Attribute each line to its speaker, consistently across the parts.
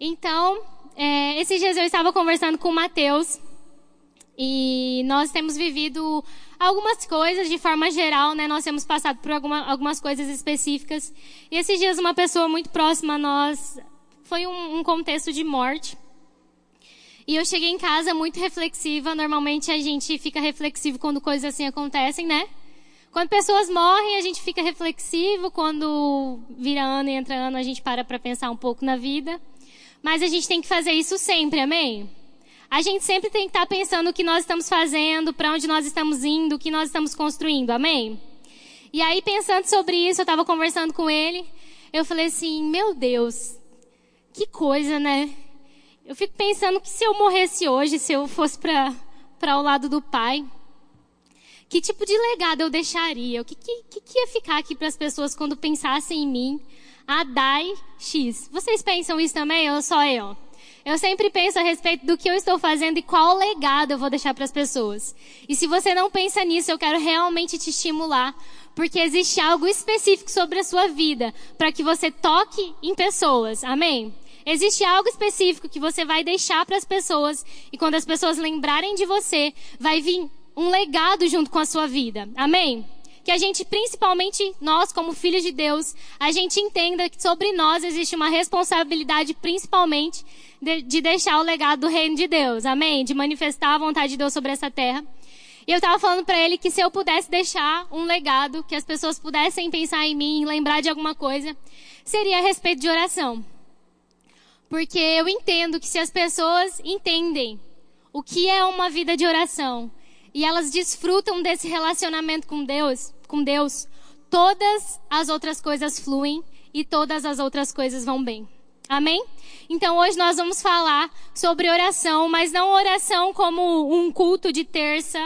Speaker 1: Então, é, esses dias eu estava conversando com o Matheus e nós temos vivido algumas coisas de forma geral, né? Nós temos passado por alguma, algumas coisas específicas. E esses dias uma pessoa muito próxima a nós foi um, um contexto de morte. E eu cheguei em casa muito reflexiva. Normalmente a gente fica reflexivo quando coisas assim acontecem, né? Quando pessoas morrem, a gente fica reflexivo. Quando vira ano e entra ano, a gente para para pensar um pouco na vida. Mas a gente tem que fazer isso sempre, amém? A gente sempre tem que estar pensando o que nós estamos fazendo, para onde nós estamos indo, o que nós estamos construindo, amém? E aí, pensando sobre isso, eu estava conversando com ele, eu falei assim, meu Deus, que coisa, né? Eu fico pensando que se eu morresse hoje, se eu fosse para o lado do pai, que tipo de legado eu deixaria? O que, que, que ia ficar aqui para as pessoas quando pensassem em mim? A Dai X. Vocês pensam isso também ou só eu? Eu sempre penso a respeito do que eu estou fazendo e qual legado eu vou deixar para as pessoas. E se você não pensa nisso, eu quero realmente te estimular, porque existe algo específico sobre a sua vida para que você toque em pessoas. Amém? Existe algo específico que você vai deixar para as pessoas e quando as pessoas lembrarem de você, vai vir um legado junto com a sua vida. Amém? Que a gente, principalmente nós, como filhos de Deus, a gente entenda que sobre nós existe uma responsabilidade, principalmente, de, de deixar o legado do reino de Deus. Amém? De manifestar a vontade de Deus sobre essa terra. E eu estava falando para ele que se eu pudesse deixar um legado, que as pessoas pudessem pensar em mim, lembrar de alguma coisa, seria a respeito de oração. Porque eu entendo que se as pessoas entendem o que é uma vida de oração e elas desfrutam desse relacionamento com Deus, com Deus, todas as outras coisas fluem e todas as outras coisas vão bem. Amém? Então hoje nós vamos falar sobre oração, mas não oração como um culto de terça,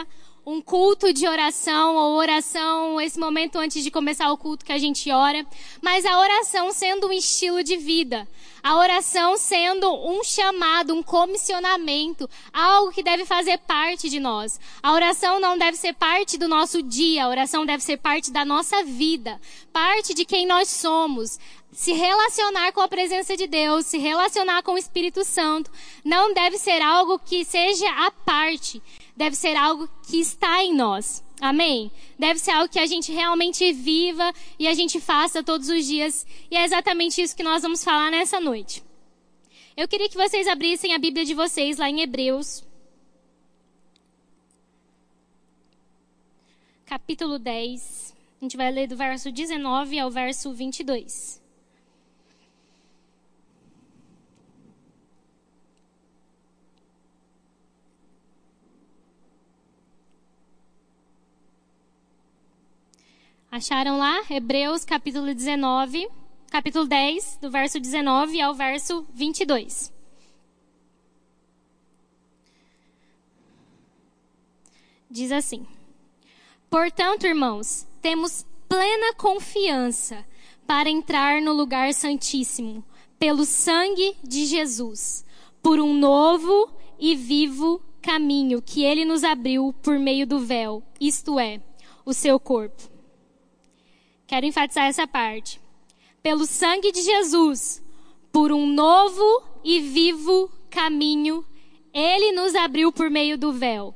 Speaker 1: um culto de oração ou oração, esse momento antes de começar o culto que a gente ora, mas a oração sendo um estilo de vida. A oração sendo um chamado, um comissionamento, algo que deve fazer parte de nós. A oração não deve ser parte do nosso dia, a oração deve ser parte da nossa vida, parte de quem nós somos se relacionar com a presença de Deus, se relacionar com o Espírito Santo, não deve ser algo que seja a parte, deve ser algo que está em nós. Amém? Deve ser algo que a gente realmente viva e a gente faça todos os dias. E é exatamente isso que nós vamos falar nessa noite. Eu queria que vocês abrissem a Bíblia de vocês lá em Hebreus. Capítulo 10. A gente vai ler do verso 19 ao verso 22. Acharam lá? Hebreus capítulo 19, capítulo 10, do verso 19 ao verso 22. Diz assim: Portanto, irmãos, temos plena confiança para entrar no lugar santíssimo, pelo sangue de Jesus, por um novo e vivo caminho que ele nos abriu por meio do véu, isto é, o seu corpo. Quero enfatizar essa parte. Pelo sangue de Jesus, por um novo e vivo caminho, ele nos abriu por meio do véu.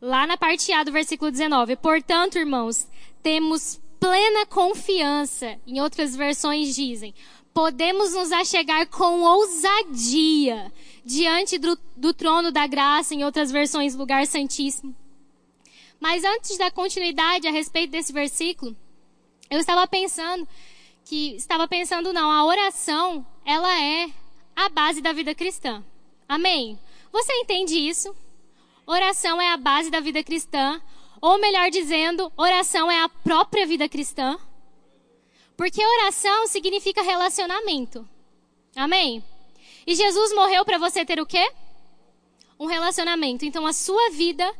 Speaker 1: Lá na parte A do versículo 19. Portanto, irmãos, temos plena confiança, em outras versões dizem, podemos nos achegar com ousadia diante do, do trono da graça, em outras versões, lugar santíssimo. Mas antes da continuidade a respeito desse versículo, eu estava pensando que estava pensando não, a oração, ela é a base da vida cristã. Amém. Você entende isso? Oração é a base da vida cristã, ou melhor dizendo, oração é a própria vida cristã. Porque oração significa relacionamento. Amém. E Jesus morreu para você ter o quê? Um relacionamento. Então a sua vida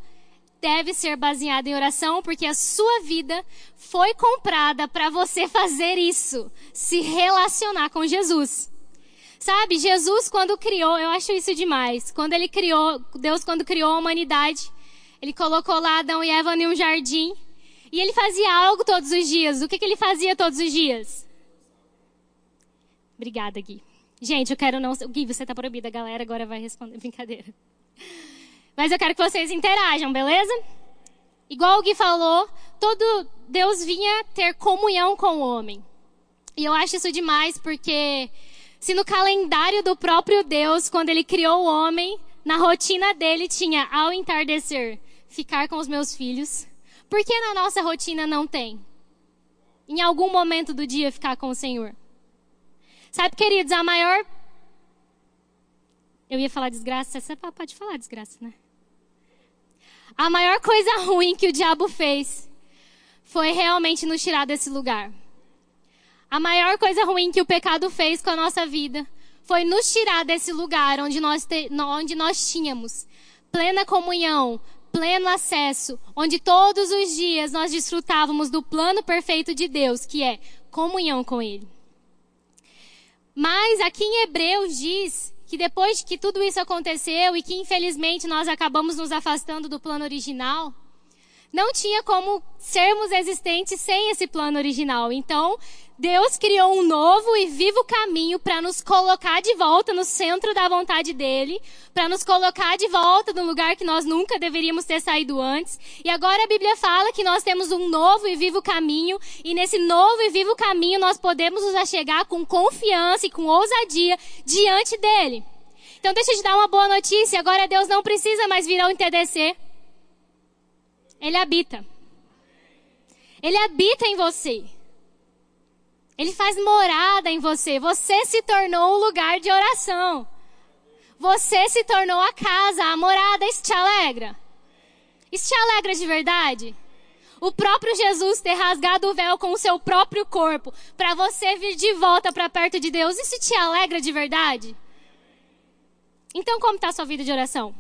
Speaker 1: deve ser baseada em oração, porque a sua vida foi comprada para você fazer isso, se relacionar com Jesus. Sabe, Jesus quando criou, eu acho isso demais. Quando ele criou, Deus quando criou a humanidade, ele colocou lá Adão e Eva em um jardim, e ele fazia algo todos os dias. O que, que ele fazia todos os dias? Obrigada, Gui. Gente, eu quero não. Gui, você tá proibida, galera agora vai responder. Brincadeira. Mas eu quero que vocês interajam, beleza? Igual o Gui falou, todo Deus vinha ter comunhão com o homem. E eu acho isso demais porque se no calendário do próprio Deus, quando ele criou o homem, na rotina dele tinha ao entardecer ficar com os meus filhos, por que na nossa rotina não tem? Em algum momento do dia ficar com o Senhor. Sabe, queridos, a maior. Eu ia falar desgraça, você pode falar desgraça, né? A maior coisa ruim que o diabo fez foi realmente nos tirar desse lugar. A maior coisa ruim que o pecado fez com a nossa vida foi nos tirar desse lugar onde nós, te, onde nós tínhamos plena comunhão, pleno acesso, onde todos os dias nós desfrutávamos do plano perfeito de Deus, que é comunhão com Ele. Mas aqui em Hebreus diz que depois que tudo isso aconteceu e que infelizmente nós acabamos nos afastando do plano original, não tinha como sermos existentes sem esse plano original. Então, Deus criou um novo e vivo caminho para nos colocar de volta no centro da vontade dele, para nos colocar de volta no lugar que nós nunca deveríamos ter saído antes. E agora a Bíblia fala que nós temos um novo e vivo caminho, e nesse novo e vivo caminho nós podemos nos achegar com confiança e com ousadia diante dele. Então deixa eu te dar uma boa notícia, agora Deus não precisa mais vir ao TDC. Ele habita. Ele habita em você. Ele faz morada em você. Você se tornou um lugar de oração. Você se tornou a casa, a morada. Isso te alegra? Isso te alegra de verdade? O próprio Jesus ter rasgado o véu com o seu próprio corpo para você vir de volta para perto de Deus. Isso te alegra de verdade? Então, como está a sua vida de oração?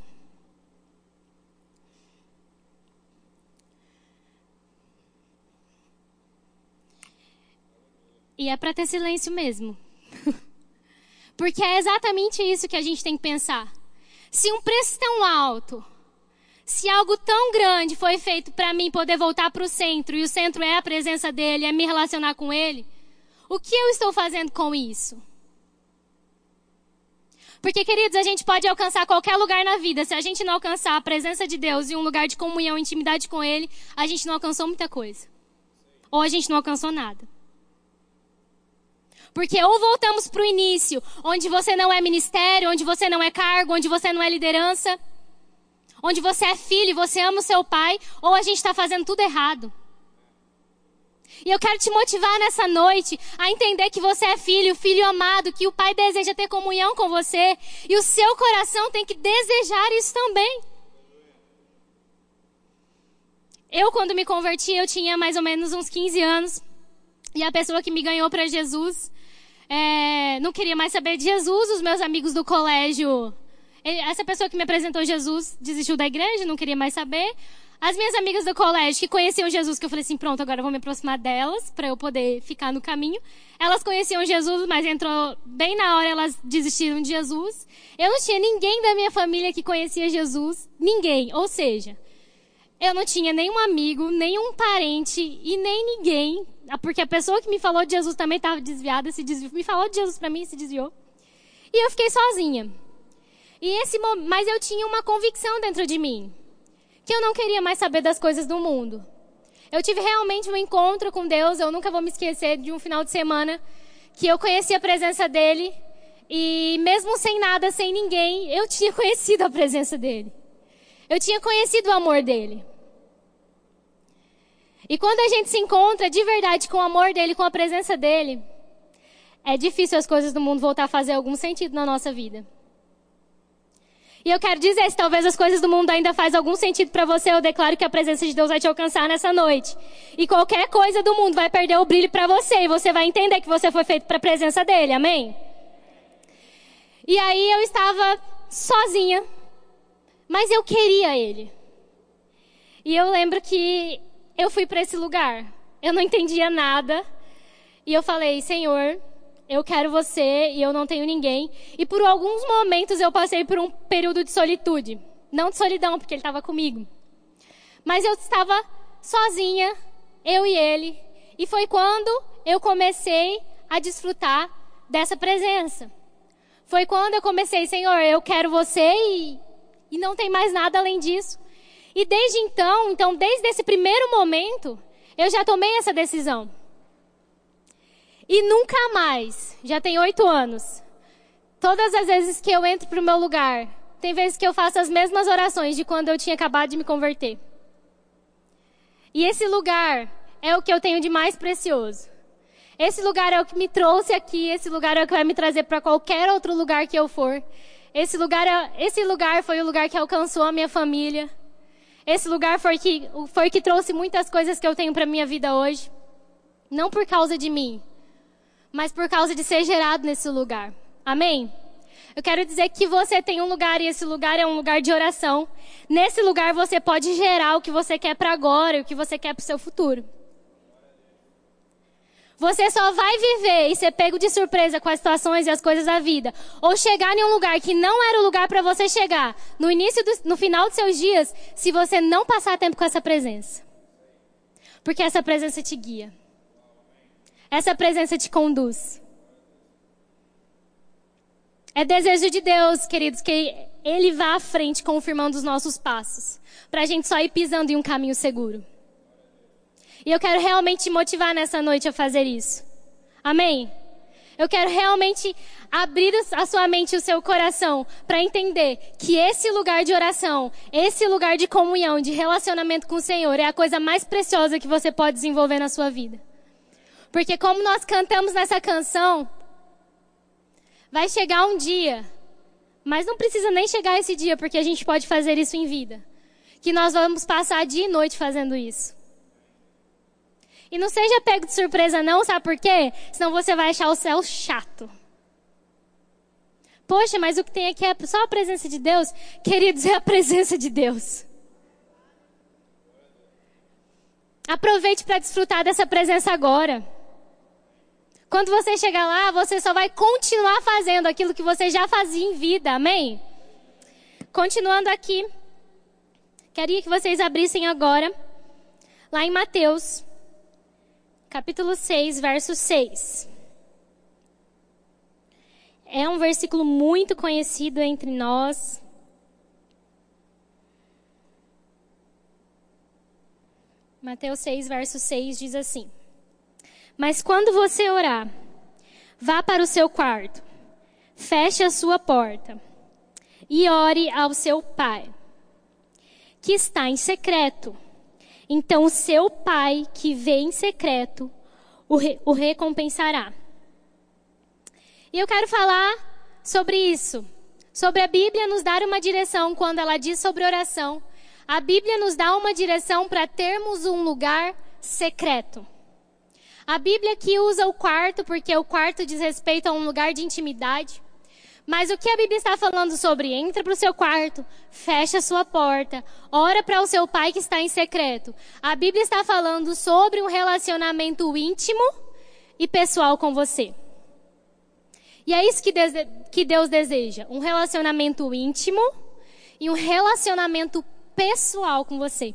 Speaker 1: E é para ter silêncio mesmo. Porque é exatamente isso que a gente tem que pensar. Se um preço tão alto, se algo tão grande foi feito para mim poder voltar para o centro, e o centro é a presença dele, é me relacionar com ele, o que eu estou fazendo com isso? Porque, queridos, a gente pode alcançar qualquer lugar na vida. Se a gente não alcançar a presença de Deus e um lugar de comunhão, intimidade com Ele, a gente não alcançou muita coisa. Ou a gente não alcançou nada. Porque ou voltamos para o início, onde você não é ministério, onde você não é cargo, onde você não é liderança, onde você é filho e você ama o seu pai, ou a gente está fazendo tudo errado. E eu quero te motivar nessa noite a entender que você é filho, filho amado, que o pai deseja ter comunhão com você, e o seu coração tem que desejar isso também. Eu, quando me converti, eu tinha mais ou menos uns 15 anos. E a pessoa que me ganhou para Jesus é, não queria mais saber de Jesus. Os meus amigos do colégio, essa pessoa que me apresentou Jesus desistiu da igreja, não queria mais saber. As minhas amigas do colégio que conheciam Jesus, que eu falei assim, pronto, agora eu vou me aproximar delas para eu poder ficar no caminho. Elas conheciam Jesus, mas entrou bem na hora elas desistiram de Jesus. Eu não tinha ninguém da minha família que conhecia Jesus, ninguém. Ou seja, eu não tinha nenhum amigo, nenhum parente e nem ninguém, porque a pessoa que me falou de Jesus também estava desviada, se desviou, me falou de Jesus para mim e se desviou. E eu fiquei sozinha. E esse mas eu tinha uma convicção dentro de mim, que eu não queria mais saber das coisas do mundo. Eu tive realmente um encontro com Deus, eu nunca vou me esquecer de um final de semana que eu conheci a presença dele e mesmo sem nada, sem ninguém, eu tinha conhecido a presença dele. Eu tinha conhecido o amor dele. E quando a gente se encontra de verdade com o amor dele, com a presença dele, é difícil as coisas do mundo voltar a fazer algum sentido na nossa vida. E eu quero dizer, se talvez as coisas do mundo ainda faz algum sentido para você, eu declaro que a presença de Deus vai te alcançar nessa noite. E qualquer coisa do mundo vai perder o brilho para você e você vai entender que você foi feito para a presença dele. Amém? E aí eu estava sozinha, mas eu queria ele. E eu lembro que eu fui para esse lugar. Eu não entendia nada. E eu falei, Senhor, eu quero você e eu não tenho ninguém. E por alguns momentos eu passei por um período de solitude. Não de solidão, porque ele estava comigo. Mas eu estava sozinha, eu e ele. E foi quando eu comecei a desfrutar dessa presença. Foi quando eu comecei, Senhor, eu quero você e, e não tem mais nada além disso. E desde então, então desde esse primeiro momento, eu já tomei essa decisão. E nunca mais, já tem oito anos, todas as vezes que eu entro para o meu lugar, tem vezes que eu faço as mesmas orações de quando eu tinha acabado de me converter. E esse lugar é o que eu tenho de mais precioso. Esse lugar é o que me trouxe aqui, esse lugar é o que vai me trazer para qualquer outro lugar que eu for. Esse lugar, é, esse lugar foi o lugar que alcançou a minha família. Esse lugar foi que foi que trouxe muitas coisas que eu tenho para minha vida hoje. Não por causa de mim, mas por causa de ser gerado nesse lugar. Amém? Eu quero dizer que você tem um lugar e esse lugar é um lugar de oração. Nesse lugar você pode gerar o que você quer para agora e o que você quer para o seu futuro. Você só vai viver e ser pego de surpresa com as situações e as coisas da vida, ou chegar em um lugar que não era o lugar para você chegar, no início, do, no final dos seus dias, se você não passar tempo com essa presença. Porque essa presença te guia. Essa presença te conduz. É desejo de Deus, queridos, que Ele vá à frente confirmando os nossos passos, para a gente só ir pisando em um caminho seguro. E eu quero realmente te motivar nessa noite a fazer isso. Amém? Eu quero realmente abrir a sua mente e o seu coração para entender que esse lugar de oração, esse lugar de comunhão, de relacionamento com o Senhor é a coisa mais preciosa que você pode desenvolver na sua vida. Porque como nós cantamos nessa canção, vai chegar um dia, mas não precisa nem chegar esse dia, porque a gente pode fazer isso em vida. Que nós vamos passar dia e noite fazendo isso. E não seja pego de surpresa não, sabe por quê? Senão você vai achar o céu chato. Poxa, mas o que tem aqui é só a presença de Deus? Queridos, é a presença de Deus. Aproveite para desfrutar dessa presença agora. Quando você chegar lá, você só vai continuar fazendo aquilo que você já fazia em vida, amém? Continuando aqui, queria que vocês abrissem agora, lá em Mateus, capítulo 6, verso 6. É um versículo muito conhecido entre nós. Mateus 6, verso 6 diz assim: Mas quando você orar, vá para o seu quarto, feche a sua porta e ore ao seu pai, que está em secreto então o seu pai que vê em secreto o, re, o recompensará. E eu quero falar sobre isso. Sobre a Bíblia nos dar uma direção quando ela diz sobre oração. A Bíblia nos dá uma direção para termos um lugar secreto. A Bíblia que usa o quarto, porque o quarto diz respeito a um lugar de intimidade. Mas o que a Bíblia está falando sobre? Entra para o seu quarto, fecha a sua porta, ora para o seu pai que está em secreto. A Bíblia está falando sobre um relacionamento íntimo e pessoal com você. E é isso que, que Deus deseja: um relacionamento íntimo e um relacionamento pessoal com você.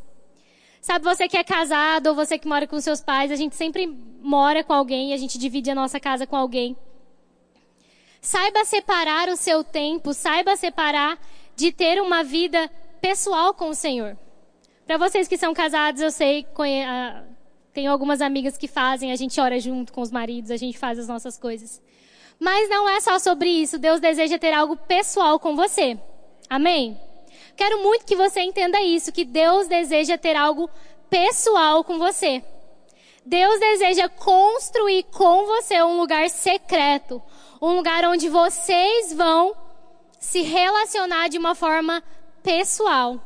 Speaker 1: Sabe, você que é casado ou você que mora com seus pais, a gente sempre mora com alguém, a gente divide a nossa casa com alguém. Saiba separar o seu tempo, saiba separar de ter uma vida pessoal com o Senhor. Para vocês que são casados, eu sei, ah, tenho algumas amigas que fazem, a gente ora junto com os maridos, a gente faz as nossas coisas. Mas não é só sobre isso, Deus deseja ter algo pessoal com você. Amém? Quero muito que você entenda isso, que Deus deseja ter algo pessoal com você. Deus deseja construir com você um lugar secreto, um lugar onde vocês vão se relacionar de uma forma pessoal.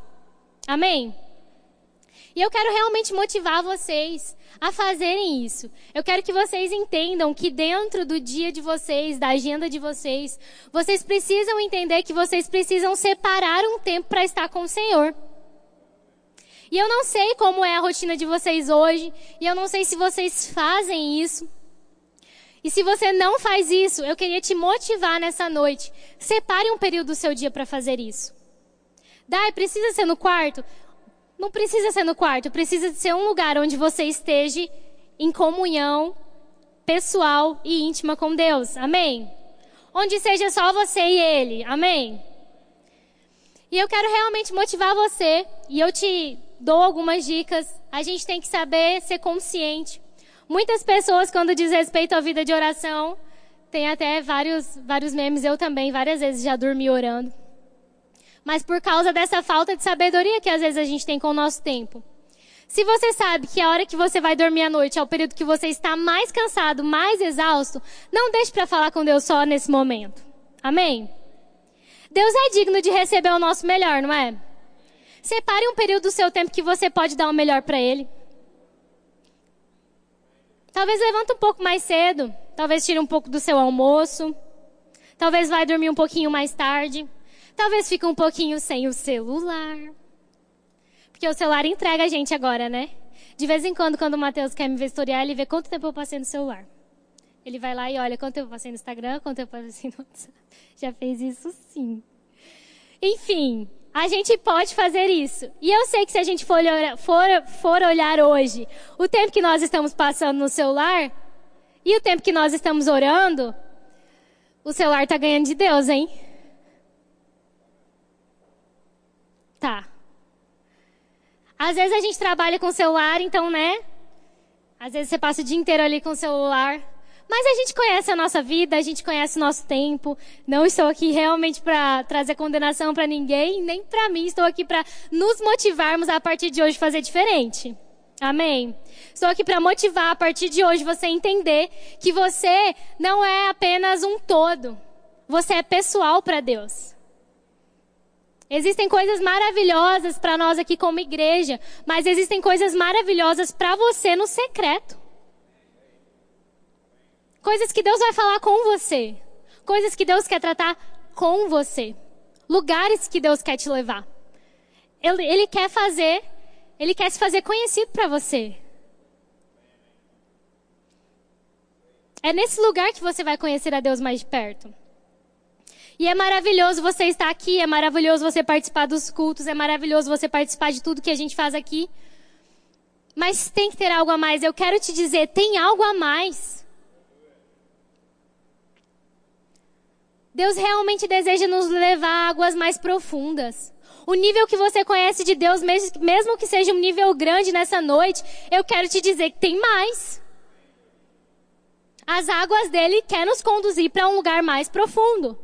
Speaker 1: Amém? E eu quero realmente motivar vocês a fazerem isso. Eu quero que vocês entendam que dentro do dia de vocês, da agenda de vocês, vocês precisam entender que vocês precisam separar um tempo para estar com o Senhor. E eu não sei como é a rotina de vocês hoje, e eu não sei se vocês fazem isso. E se você não faz isso, eu queria te motivar nessa noite. Separe um período do seu dia para fazer isso. Dai, precisa ser no quarto? Não precisa ser no quarto, precisa ser um lugar onde você esteja em comunhão pessoal e íntima com Deus. Amém? onde seja só você e ele. Amém? E eu quero realmente motivar você, e eu te dou algumas dicas. A gente tem que saber ser consciente. Muitas pessoas, quando diz respeito à vida de oração, tem até vários, vários memes, eu também, várias vezes já dormi orando. Mas por causa dessa falta de sabedoria que às vezes a gente tem com o nosso tempo. Se você sabe que a hora que você vai dormir à noite é o período que você está mais cansado, mais exausto, não deixe para falar com Deus só nesse momento. Amém? Deus é digno de receber o nosso melhor, não é? Separe um período do seu tempo que você pode dar o melhor para Ele. Talvez levante um pouco mais cedo. Talvez tire um pouco do seu almoço. Talvez vai dormir um pouquinho mais tarde. Talvez fique um pouquinho sem o celular. Porque o celular entrega a gente agora, né? De vez em quando, quando o Matheus quer me vistoriar, ele vê quanto tempo eu passei no celular. Ele vai lá e olha quanto tempo eu passei no Instagram, quanto tempo eu passei no WhatsApp. Já fez isso sim. Enfim, a gente pode fazer isso. E eu sei que se a gente for olhar, for, for olhar hoje o tempo que nós estamos passando no celular e o tempo que nós estamos orando, o celular está ganhando de Deus, hein? Tá. Às vezes a gente trabalha com o celular, então, né? Às vezes você passa o dia inteiro ali com o celular. Mas a gente conhece a nossa vida, a gente conhece o nosso tempo. Não estou aqui realmente para trazer condenação para ninguém, nem para mim. Estou aqui para nos motivarmos a partir de hoje fazer diferente. Amém. Estou aqui para motivar a partir de hoje você entender que você não é apenas um todo. Você é pessoal para Deus. Existem coisas maravilhosas para nós aqui como igreja, mas existem coisas maravilhosas para você no secreto. Coisas que Deus vai falar com você. Coisas que Deus quer tratar com você. Lugares que Deus quer te levar. Ele, ele quer fazer, ele quer se fazer conhecido para você. É nesse lugar que você vai conhecer a Deus mais de perto. E é maravilhoso você estar aqui, é maravilhoso você participar dos cultos, é maravilhoso você participar de tudo que a gente faz aqui. Mas tem que ter algo a mais. Eu quero te dizer, tem algo a mais. Deus realmente deseja nos levar a águas mais profundas. O nível que você conhece de Deus, mesmo que seja um nível grande nessa noite, eu quero te dizer que tem mais. As águas dele quer nos conduzir para um lugar mais profundo.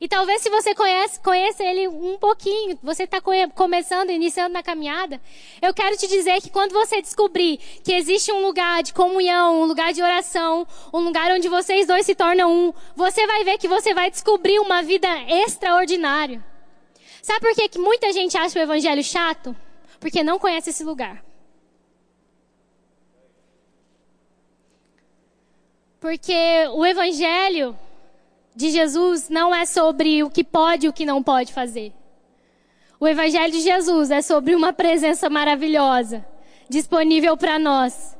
Speaker 1: E talvez se você conhece, conhece ele um pouquinho, você está começando, iniciando na caminhada, eu quero te dizer que quando você descobrir que existe um lugar de comunhão, um lugar de oração, um lugar onde vocês dois se tornam um, você vai ver que você vai descobrir uma vida extraordinária. Sabe por que, que muita gente acha o evangelho chato? Porque não conhece esse lugar. Porque o evangelho de Jesus não é sobre o que pode e o que não pode fazer. O Evangelho de Jesus é sobre uma presença maravilhosa, disponível para nós.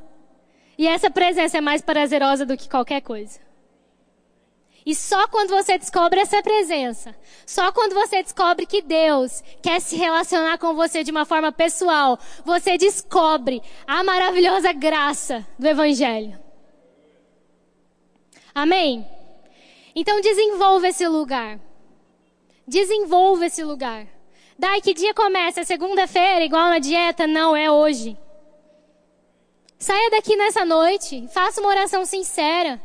Speaker 1: E essa presença é mais prazerosa do que qualquer coisa. E só quando você descobre essa presença, só quando você descobre que Deus quer se relacionar com você de uma forma pessoal, você descobre a maravilhosa graça do Evangelho. Amém? Então desenvolva esse lugar. Desenvolva esse lugar. Daí que dia começa? É segunda-feira, igual na dieta? Não, é hoje. Saia daqui nessa noite, faça uma oração sincera.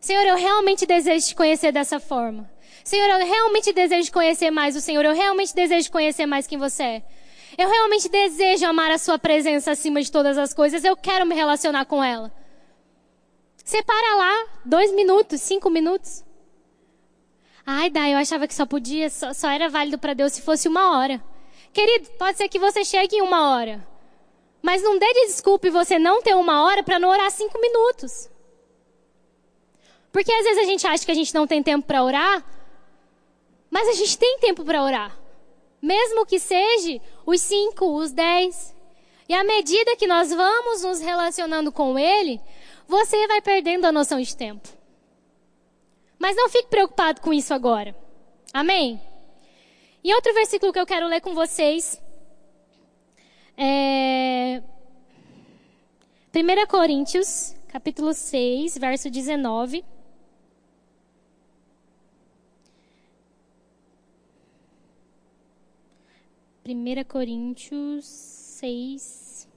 Speaker 1: Senhor, eu realmente desejo te conhecer dessa forma. Senhor, eu realmente desejo conhecer mais o Senhor. Eu realmente desejo conhecer mais quem você é. Eu realmente desejo amar a sua presença acima de todas as coisas. Eu quero me relacionar com ela. Separa lá dois minutos, cinco minutos. Ai, Dai, eu achava que só podia, só, só era válido para Deus se fosse uma hora. Querido, pode ser que você chegue em uma hora. Mas não dê de desculpa você não ter uma hora para não orar cinco minutos. Porque às vezes a gente acha que a gente não tem tempo para orar, mas a gente tem tempo para orar. Mesmo que seja os cinco, os dez. E à medida que nós vamos nos relacionando com Ele, você vai perdendo a noção de tempo. Mas não fique preocupado com isso agora. Amém? E outro versículo que eu quero ler com vocês é 1 Coríntios, capítulo 6, verso 19. Primeira Coríntios 6,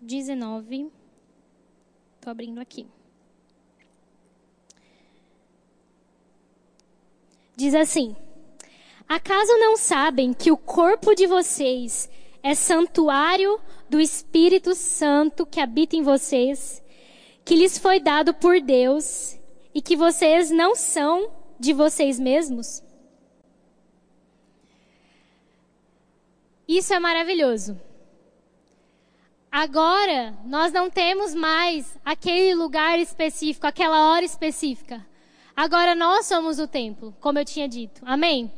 Speaker 1: 19. Estou abrindo aqui. Diz assim: Acaso não sabem que o corpo de vocês é santuário do Espírito Santo que habita em vocês, que lhes foi dado por Deus e que vocês não são de vocês mesmos? Isso é maravilhoso. Agora, nós não temos mais aquele lugar específico, aquela hora específica. Agora nós somos o templo, como eu tinha dito. Amém?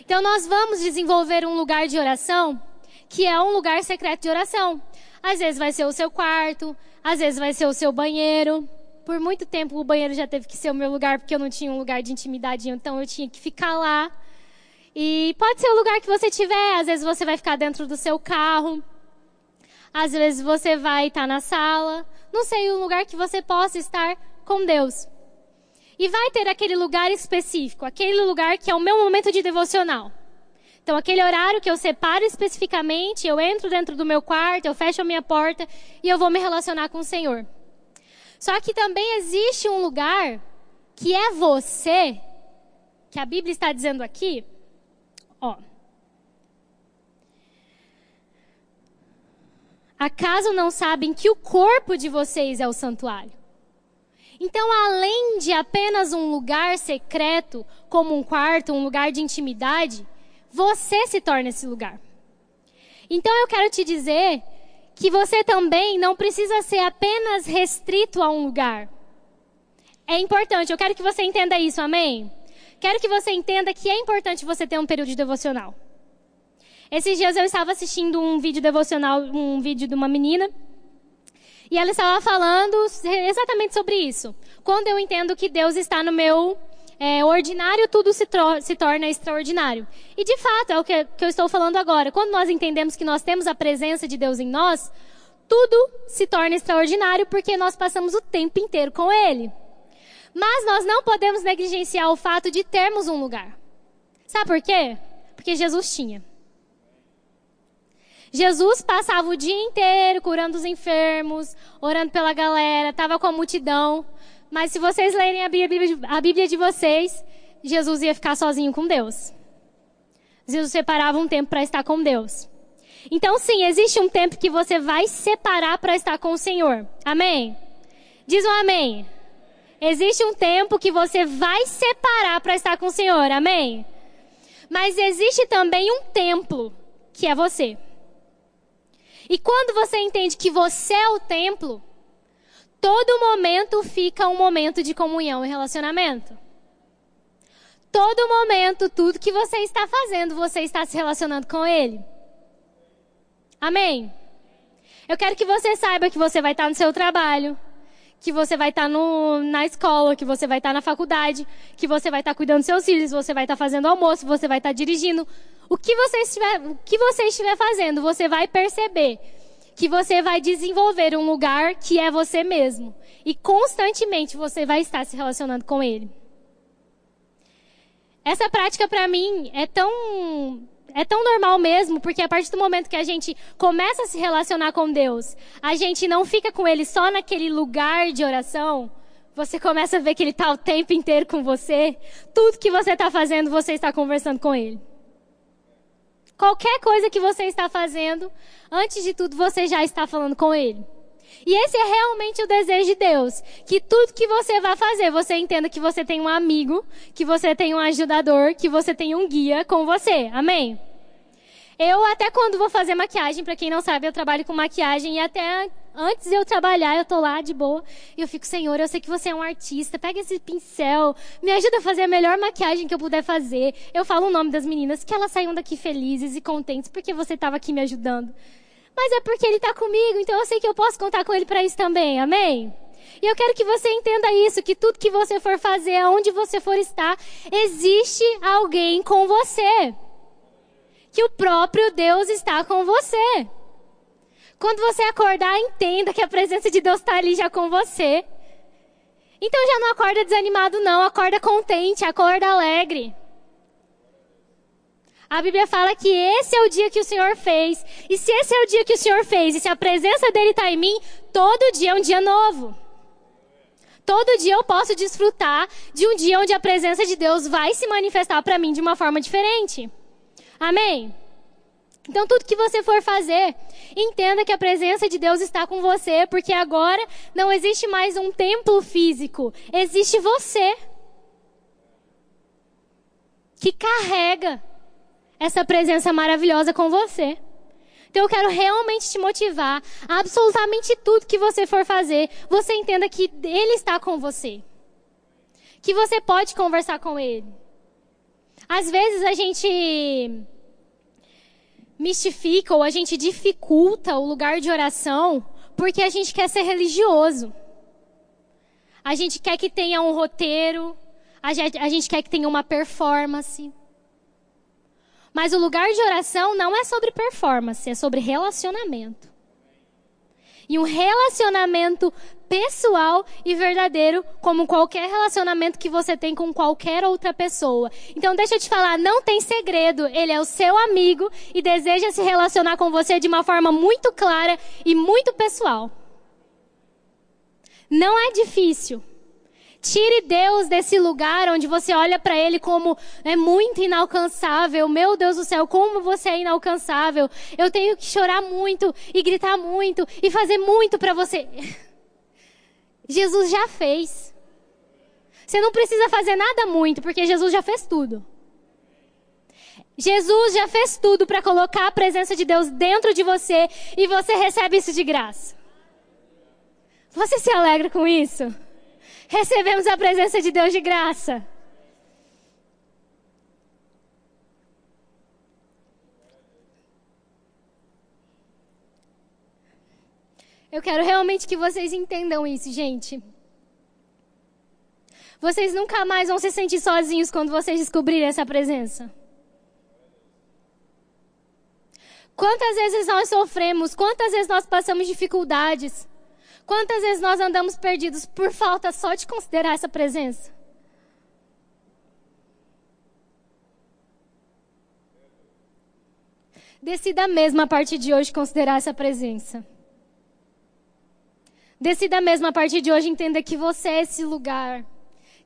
Speaker 1: Então nós vamos desenvolver um lugar de oração que é um lugar secreto de oração. Às vezes vai ser o seu quarto, às vezes vai ser o seu banheiro. Por muito tempo o banheiro já teve que ser o meu lugar porque eu não tinha um lugar de intimidade, então eu tinha que ficar lá. E pode ser o lugar que você tiver, às vezes você vai ficar dentro do seu carro. Às vezes você vai estar na sala. Não sei, um lugar que você possa estar com Deus. E vai ter aquele lugar específico, aquele lugar que é o meu momento de devocional. Então, aquele horário que eu separo especificamente, eu entro dentro do meu quarto, eu fecho a minha porta e eu vou me relacionar com o Senhor. Só que também existe um lugar que é você, que a Bíblia está dizendo aqui, ó. Acaso não sabem que o corpo de vocês é o santuário? Então, além de apenas um lugar secreto, como um quarto, um lugar de intimidade, você se torna esse lugar. Então, eu quero te dizer que você também não precisa ser apenas restrito a um lugar. É importante, eu quero que você entenda isso, amém? Quero que você entenda que é importante você ter um período de devocional. Esses dias eu estava assistindo um vídeo devocional, um vídeo de uma menina, e ela estava falando exatamente sobre isso. Quando eu entendo que Deus está no meu é, ordinário, tudo se, se, torna extraordinário. E de fato, é o que, que eu estou falando agora. Quando nós entendemos que nós temos a presença de Deus em nós, tudo se torna extraordinário porque nós passamos o tempo inteiro com Ele. Mas nós não podemos negligenciar o fato de termos um lugar. Sabe por quê? Porque Jesus tinha. Jesus passava o dia inteiro curando os enfermos, orando pela galera, estava com a multidão. Mas se vocês lerem a Bíblia, a Bíblia de vocês, Jesus ia ficar sozinho com Deus. Jesus separava um tempo para estar com Deus. Então, sim, existe um tempo que você vai separar para estar com o Senhor. Amém? Diz um amém. Existe um tempo que você vai separar para estar com o Senhor. Amém? Mas existe também um templo, que é você. E quando você entende que você é o templo, todo momento fica um momento de comunhão e relacionamento. Todo momento, tudo que você está fazendo, você está se relacionando com Ele. Amém? Eu quero que você saiba que você vai estar no seu trabalho, que você vai estar no, na escola, que você vai estar na faculdade, que você vai estar cuidando dos seus filhos, você vai estar fazendo almoço, você vai estar dirigindo, o que você estiver, o que você estiver fazendo, você vai perceber que você vai desenvolver um lugar que é você mesmo. E constantemente você vai estar se relacionando com ele. Essa prática para mim é tão é tão normal mesmo, porque a partir do momento que a gente começa a se relacionar com Deus, a gente não fica com ele só naquele lugar de oração, você começa a ver que ele está o tempo inteiro com você. Tudo que você está fazendo, você está conversando com ele. Qualquer coisa que você está fazendo, antes de tudo você já está falando com Ele. E esse é realmente o desejo de Deus. Que tudo que você vai fazer, você entenda que você tem um amigo, que você tem um ajudador, que você tem um guia com você. Amém? Eu até quando vou fazer maquiagem, para quem não sabe, eu trabalho com maquiagem e até antes de eu trabalhar, eu tô lá de boa e eu fico, Senhor, eu sei que você é um artista, pega esse pincel, me ajuda a fazer a melhor maquiagem que eu puder fazer. Eu falo o nome das meninas, que elas saiam daqui felizes e contentes porque você estava aqui me ajudando. Mas é porque ele está comigo, então eu sei que eu posso contar com ele para isso também. Amém? E eu quero que você entenda isso, que tudo que você for fazer, aonde você for estar, existe alguém com você que o próprio Deus está com você. Quando você acordar, entenda que a presença de Deus está ali já com você. Então já não acorda desanimado, não. Acorda contente, acorda alegre. A Bíblia fala que esse é o dia que o Senhor fez. E se esse é o dia que o Senhor fez, e se a presença dele está em mim, todo dia é um dia novo. Todo dia eu posso desfrutar de um dia onde a presença de Deus vai se manifestar para mim de uma forma diferente. Amém? Então, tudo que você for fazer, entenda que a presença de Deus está com você, porque agora não existe mais um templo físico, existe você que carrega essa presença maravilhosa com você. Então eu quero realmente te motivar absolutamente tudo que você for fazer, você entenda que Ele está com você. Que você pode conversar com Ele. Às vezes a gente mistifica ou a gente dificulta o lugar de oração porque a gente quer ser religioso. A gente quer que tenha um roteiro, a gente, a gente quer que tenha uma performance. Mas o lugar de oração não é sobre performance, é sobre relacionamento. E um relacionamento pessoal e verdadeiro, como qualquer relacionamento que você tem com qualquer outra pessoa. Então, deixa eu te falar, não tem segredo. Ele é o seu amigo e deseja se relacionar com você de uma forma muito clara e muito pessoal. Não é difícil. Tire Deus desse lugar onde você olha para Ele como é muito inalcançável. Meu Deus do céu, como você é inalcançável. Eu tenho que chorar muito e gritar muito e fazer muito para você. Jesus já fez. Você não precisa fazer nada muito, porque Jesus já fez tudo. Jesus já fez tudo para colocar a presença de Deus dentro de você e você recebe isso de graça. Você se alegra com isso? recebemos a presença de Deus de graça. Eu quero realmente que vocês entendam isso, gente. Vocês nunca mais vão se sentir sozinhos quando vocês descobrirem essa presença. Quantas vezes nós sofremos, quantas vezes nós passamos dificuldades, Quantas vezes nós andamos perdidos por falta só de considerar essa presença? Decida mesmo a partir de hoje considerar essa presença. Decida mesmo a partir de hoje entender que você é esse lugar,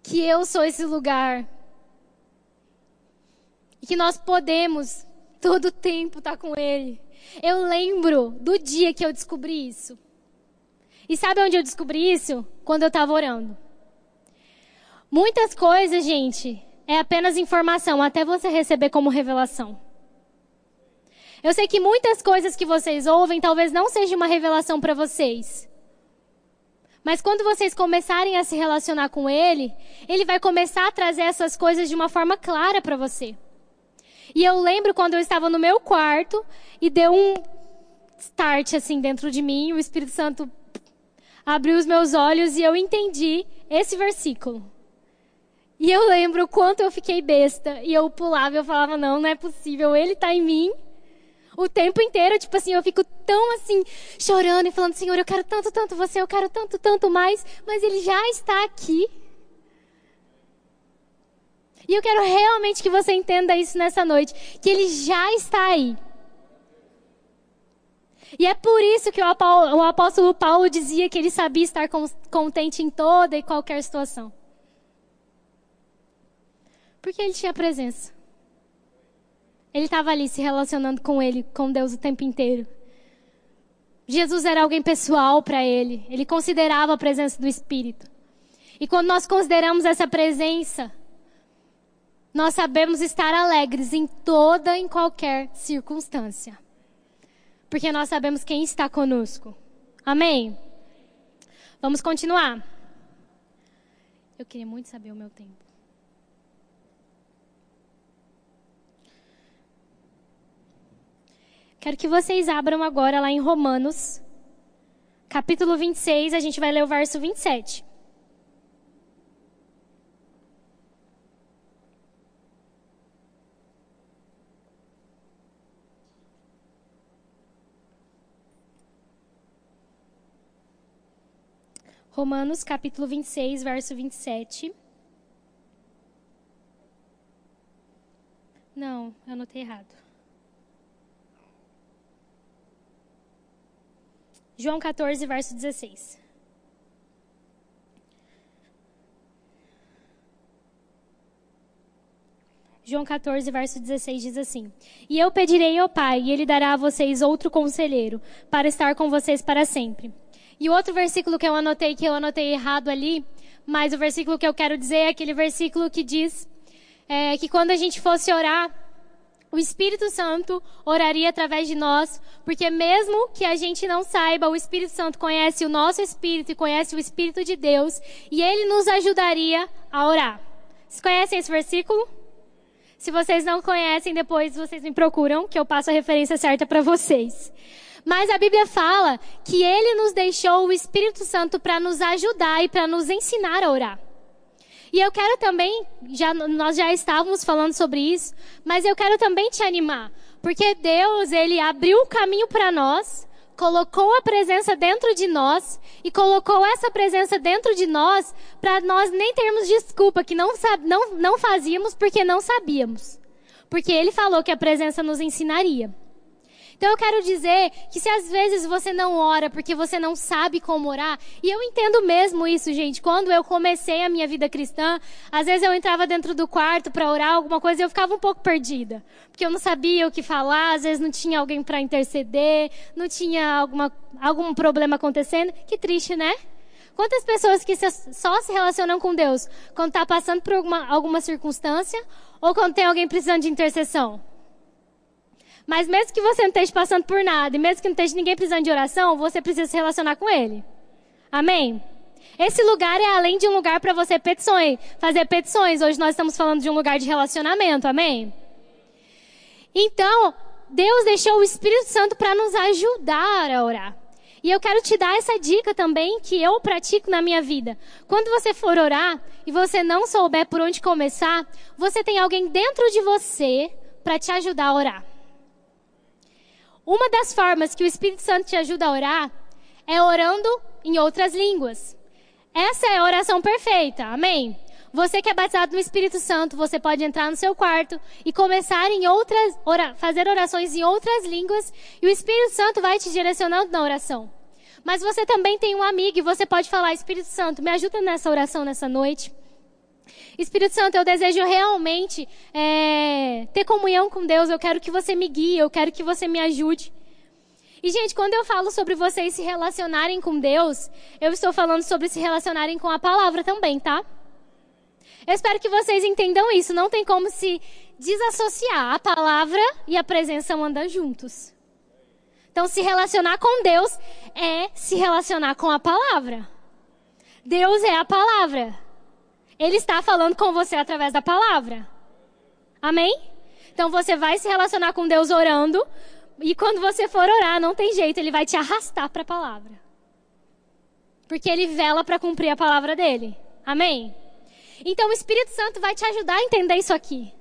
Speaker 1: que eu sou esse lugar. E que nós podemos todo o tempo estar com Ele. Eu lembro do dia que eu descobri isso. E sabe onde eu descobri isso? Quando eu estava orando. Muitas coisas, gente, é apenas informação até você receber como revelação. Eu sei que muitas coisas que vocês ouvem talvez não seja uma revelação para vocês. Mas quando vocês começarem a se relacionar com ele, ele vai começar a trazer essas coisas de uma forma clara para você. E eu lembro quando eu estava no meu quarto e deu um start assim dentro de mim, o Espírito Santo abriu os meus olhos e eu entendi esse versículo. E eu lembro o quanto eu fiquei besta. E eu pulava e eu falava, não, não é possível. Ele está em mim. O tempo inteiro, tipo assim, eu fico tão assim, chorando e falando, Senhor, eu quero tanto, tanto você, eu quero tanto, tanto mais. Mas Ele já está aqui. E eu quero realmente que você entenda isso nessa noite. Que Ele já está aí. E é por isso que o apóstolo Paulo dizia que ele sabia estar contente em toda e qualquer situação. Porque ele tinha presença. Ele estava ali se relacionando com ele, com Deus o tempo inteiro. Jesus era alguém pessoal para ele. Ele considerava a presença do Espírito. E quando nós consideramos essa presença, nós sabemos estar alegres em toda e qualquer circunstância porque nós sabemos quem está conosco. Amém? Vamos continuar. Eu queria muito saber o meu tempo. Quero que vocês abram agora lá em Romanos, capítulo 26, a gente vai ler o verso 27. Romanos capítulo 26, verso 27. Não, eu anotei errado. João 14, verso 16. João 14, verso 16 diz assim: E eu pedirei ao Pai, e ele dará a vocês outro conselheiro, para estar com vocês para sempre. E o outro versículo que eu anotei, que eu anotei errado ali, mas o versículo que eu quero dizer é aquele versículo que diz é, que quando a gente fosse orar, o Espírito Santo oraria através de nós, porque mesmo que a gente não saiba, o Espírito Santo conhece o nosso espírito e conhece o Espírito de Deus, e ele nos ajudaria a orar. Vocês conhecem esse versículo? Se vocês não conhecem, depois vocês me procuram, que eu passo a referência certa para vocês. Mas a Bíblia fala que ele nos deixou o Espírito Santo para nos ajudar e para nos ensinar a orar. E eu quero também, já, nós já estávamos falando sobre isso, mas eu quero também te animar. Porque Deus, Ele abriu o caminho para nós, colocou a presença dentro de nós e colocou essa presença dentro de nós para nós nem termos desculpa que não, não, não fazíamos porque não sabíamos. Porque Ele falou que a presença nos ensinaria. Então eu quero dizer que se às vezes você não ora porque você não sabe como orar, e eu entendo mesmo isso, gente. Quando eu comecei a minha vida cristã, às vezes eu entrava dentro do quarto para orar alguma coisa e eu ficava um pouco perdida, porque eu não sabia o que falar, às vezes não tinha alguém para interceder, não tinha alguma, algum problema acontecendo. Que triste, né? Quantas pessoas que só se relacionam com Deus quando está passando por alguma, alguma circunstância ou quando tem alguém precisando de intercessão? Mas mesmo que você não esteja passando por nada, e mesmo que não esteja ninguém precisando de oração, você precisa se relacionar com Ele. Amém? Esse lugar é além de um lugar para você petições, fazer petições. Hoje nós estamos falando de um lugar de relacionamento. Amém? Então, Deus deixou o Espírito Santo para nos ajudar a orar. E eu quero te dar essa dica também que eu pratico na minha vida. Quando você for orar e você não souber por onde começar, você tem alguém dentro de você para te ajudar a orar. Uma das formas que o Espírito Santo te ajuda a orar é orando em outras línguas. Essa é a oração perfeita. Amém? Você que é batizado no Espírito Santo, você pode entrar no seu quarto e começar em outras, ora, fazer orações em outras línguas e o Espírito Santo vai te direcionando na oração. Mas você também tem um amigo e você pode falar, Espírito Santo, me ajuda nessa oração nessa noite. Espírito Santo, eu desejo realmente é, ter comunhão com Deus. Eu quero que você me guie, eu quero que você me ajude. E, gente, quando eu falo sobre vocês se relacionarem com Deus, eu estou falando sobre se relacionarem com a palavra também, tá? Eu espero que vocês entendam isso. Não tem como se desassociar. A palavra e a presença andam juntos. Então, se relacionar com Deus é se relacionar com a palavra. Deus é a palavra. Ele está falando com você através da palavra. Amém? Então você vai se relacionar com Deus orando. E quando você for orar, não tem jeito, ele vai te arrastar para a palavra. Porque ele vela para cumprir a palavra dele. Amém? Então o Espírito Santo vai te ajudar a entender isso aqui.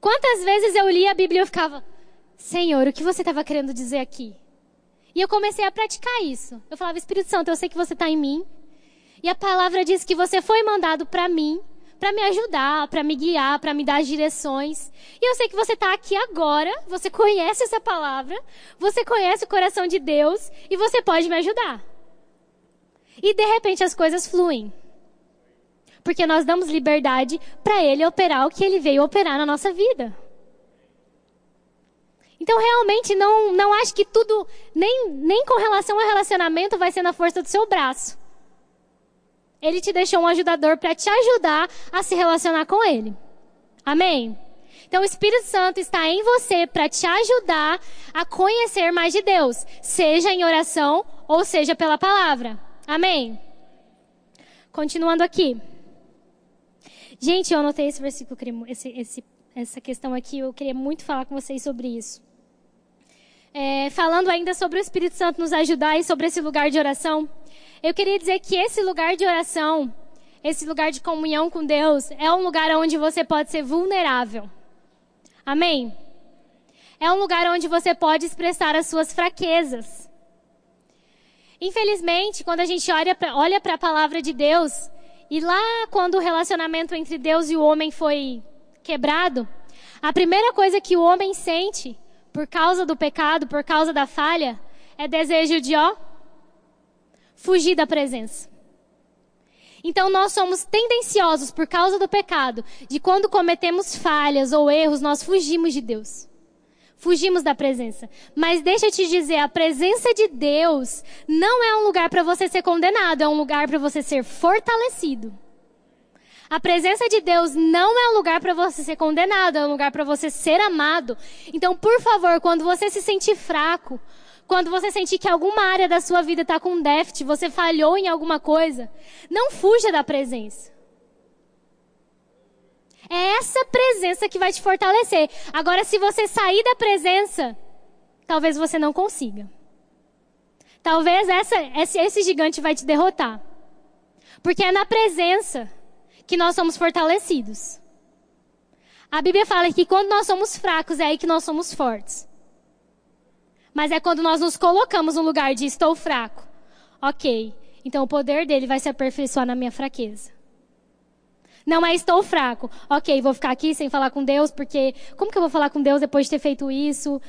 Speaker 1: Quantas vezes eu li a Bíblia e eu ficava, Senhor, o que você estava querendo dizer aqui? E eu comecei a praticar isso. Eu falava, Espírito Santo, eu sei que você está em mim. E a palavra diz que você foi mandado para mim, para me ajudar, para me guiar, para me dar as direções. E eu sei que você está aqui agora, você conhece essa palavra, você conhece o coração de Deus e você pode me ajudar. E de repente as coisas fluem. Porque nós damos liberdade para Ele operar o que Ele veio operar na nossa vida. Então, realmente, não, não acho que tudo, nem, nem com relação ao relacionamento, vai ser na força do seu braço. Ele te deixou um ajudador para te ajudar a se relacionar com Ele. Amém? Então, o Espírito Santo está em você para te ajudar a conhecer mais de Deus, seja em oração ou seja pela palavra. Amém? Continuando aqui. Gente, eu anotei esse versículo, esse, esse, essa questão aqui, eu queria muito falar com vocês sobre isso. É, falando ainda sobre o Espírito Santo nos ajudar e sobre esse lugar de oração. Eu queria dizer que esse lugar de oração, esse lugar de comunhão com Deus, é um lugar onde você pode ser vulnerável. Amém? É um lugar onde você pode expressar as suas fraquezas. Infelizmente, quando a gente olha para a palavra de Deus, e lá quando o relacionamento entre Deus e o homem foi quebrado, A primeira coisa que o homem sente por causa do pecado, por causa da falha, é desejo de, ó, fugir da presença. Então nós somos tendenciosos por causa do pecado, de quando cometemos falhas ou erros, nós fugimos de Deus. Fugimos da presença. Mas deixa eu te dizer, a presença de Deus não é um lugar para você ser condenado, é um lugar para você ser fortalecido. A presença de Deus não é um lugar para você ser condenado, é um lugar para você ser amado. Então, por favor, quando você se sentir fraco, quando você sentir que alguma área da sua vida está com déficit, você falhou em alguma coisa, não fuja da presença. É essa presença que vai te fortalecer. Agora, se você sair da presença, talvez você não consiga. Talvez essa, esse, esse gigante vai te derrotar. Porque é na presença que nós somos fortalecidos. A Bíblia fala que quando nós somos fracos, é aí que nós somos fortes. Mas é quando nós nos colocamos no lugar de estou fraco. Ok, então o poder dele vai se aperfeiçoar na minha fraqueza. Não é estou fraco. Ok, vou ficar aqui sem falar com Deus, porque como que eu vou falar com Deus depois de ter feito isso?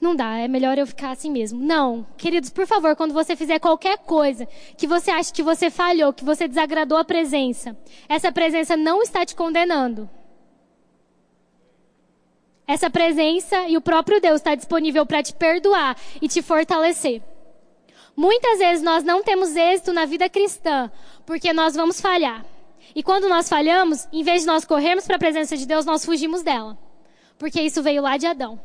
Speaker 1: Não dá, é melhor eu ficar assim mesmo. Não, queridos, por favor, quando você fizer qualquer coisa que você acha que você falhou, que você desagradou a presença, essa presença não está te condenando. Essa presença e o próprio Deus está disponível para te perdoar e te fortalecer. Muitas vezes nós não temos êxito na vida cristã porque nós vamos falhar. E quando nós falhamos, em vez de nós corrermos para a presença de Deus, nós fugimos dela. Porque isso veio lá de Adão.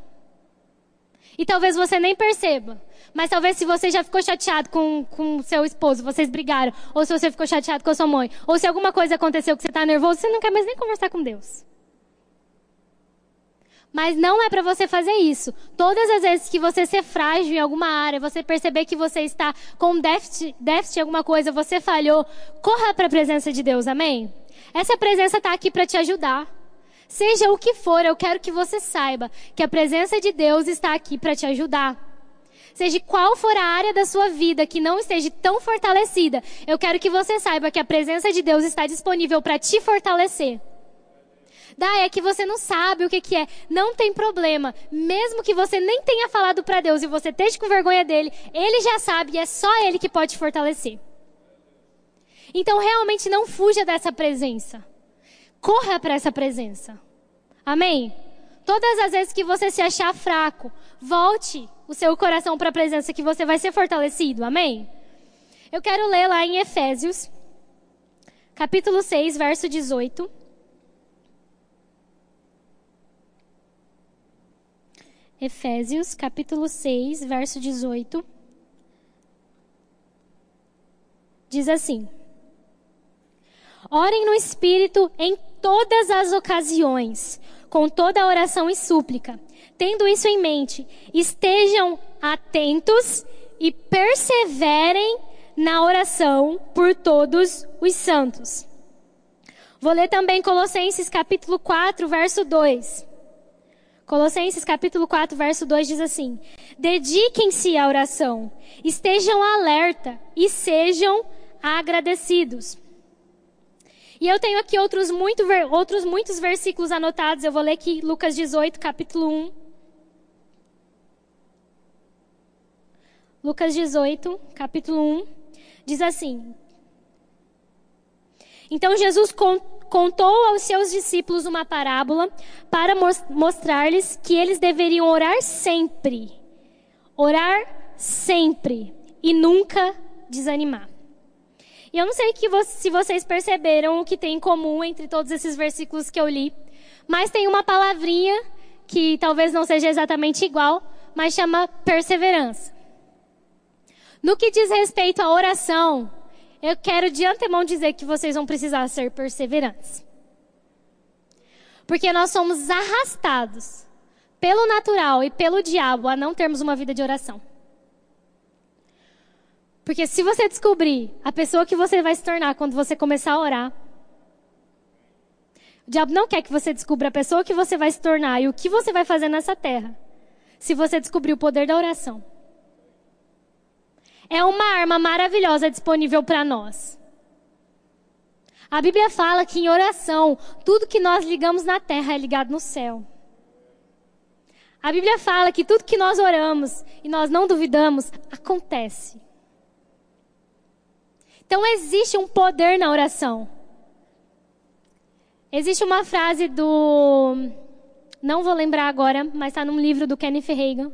Speaker 1: E talvez você nem perceba. Mas talvez se você já ficou chateado com, com seu esposo, vocês brigaram, ou se você ficou chateado com a sua mãe, ou se alguma coisa aconteceu que você está nervoso, você não quer mais nem conversar com Deus. Mas não é para você fazer isso. Todas as vezes que você ser frágil em alguma área, você perceber que você está com déficit, déficit em alguma coisa, você falhou, corra para a presença de Deus, amém? Essa presença está aqui para te ajudar. Seja o que for, eu quero que você saiba que a presença de Deus está aqui para te ajudar. Seja qual for a área da sua vida que não esteja tão fortalecida, eu quero que você saiba que a presença de Deus está disponível para te fortalecer. Daí é que você não sabe o que, que é. Não tem problema. Mesmo que você nem tenha falado para Deus e você esteja com vergonha dele, ele já sabe e é só ele que pode fortalecer. Então realmente não fuja dessa presença. Corra para essa presença. Amém? Todas as vezes que você se achar fraco, volte o seu coração para a presença que você vai ser fortalecido. Amém? Eu quero ler lá em Efésios, capítulo 6, verso 18. Efésios, capítulo 6, verso 18. Diz assim: Orem no Espírito em todas as ocasiões, com toda oração e súplica. Tendo isso em mente, estejam atentos e perseverem na oração por todos os santos. Vou ler também Colossenses capítulo 4, verso 2. Colossenses capítulo 4, verso 2 diz assim: Dediquem-se à oração, estejam alerta e sejam agradecidos. E eu tenho aqui outros, muito, outros muitos versículos anotados. Eu vou ler aqui Lucas 18, capítulo 1. Lucas 18, capítulo 1, diz assim: Então Jesus contou aos seus discípulos uma parábola para mostrar-lhes que eles deveriam orar sempre. Orar sempre e nunca desanimar. E eu não sei se vocês perceberam o que tem em comum entre todos esses versículos que eu li, mas tem uma palavrinha que talvez não seja exatamente igual, mas chama perseverança. No que diz respeito à oração, eu quero de antemão dizer que vocês vão precisar ser perseverantes. Porque nós somos arrastados pelo natural e pelo diabo a não termos uma vida de oração. Porque se você descobrir a pessoa que você vai se tornar quando você começar a orar, o diabo não quer que você descubra a pessoa que você vai se tornar e o que você vai fazer nessa terra. Se você descobrir o poder da oração é uma arma maravilhosa disponível para nós. A Bíblia fala que em oração, tudo que nós ligamos na terra é ligado no céu. A Bíblia fala que tudo que nós oramos e nós não duvidamos, acontece. Então existe um poder na oração. Existe uma frase do. Não vou lembrar agora, mas está num livro do Kenneth Reagan.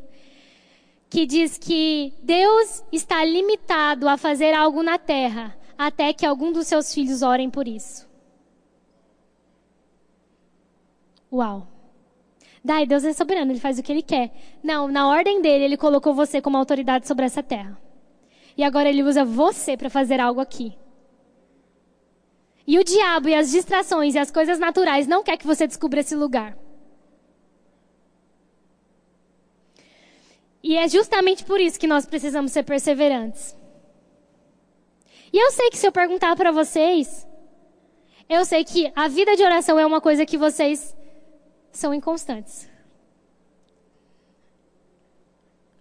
Speaker 1: Que diz que Deus está limitado a fazer algo na terra até que algum dos seus filhos orem por isso. Uau. Daí Deus é soberano, ele faz o que ele quer. Não, na ordem dele, ele colocou você como autoridade sobre essa terra. E agora ele usa você para fazer algo aqui. E o diabo e as distrações e as coisas naturais não quer que você descubra esse lugar. E é justamente por isso que nós precisamos ser perseverantes. E eu sei que se eu perguntar para vocês, eu sei que a vida de oração é uma coisa que vocês são inconstantes.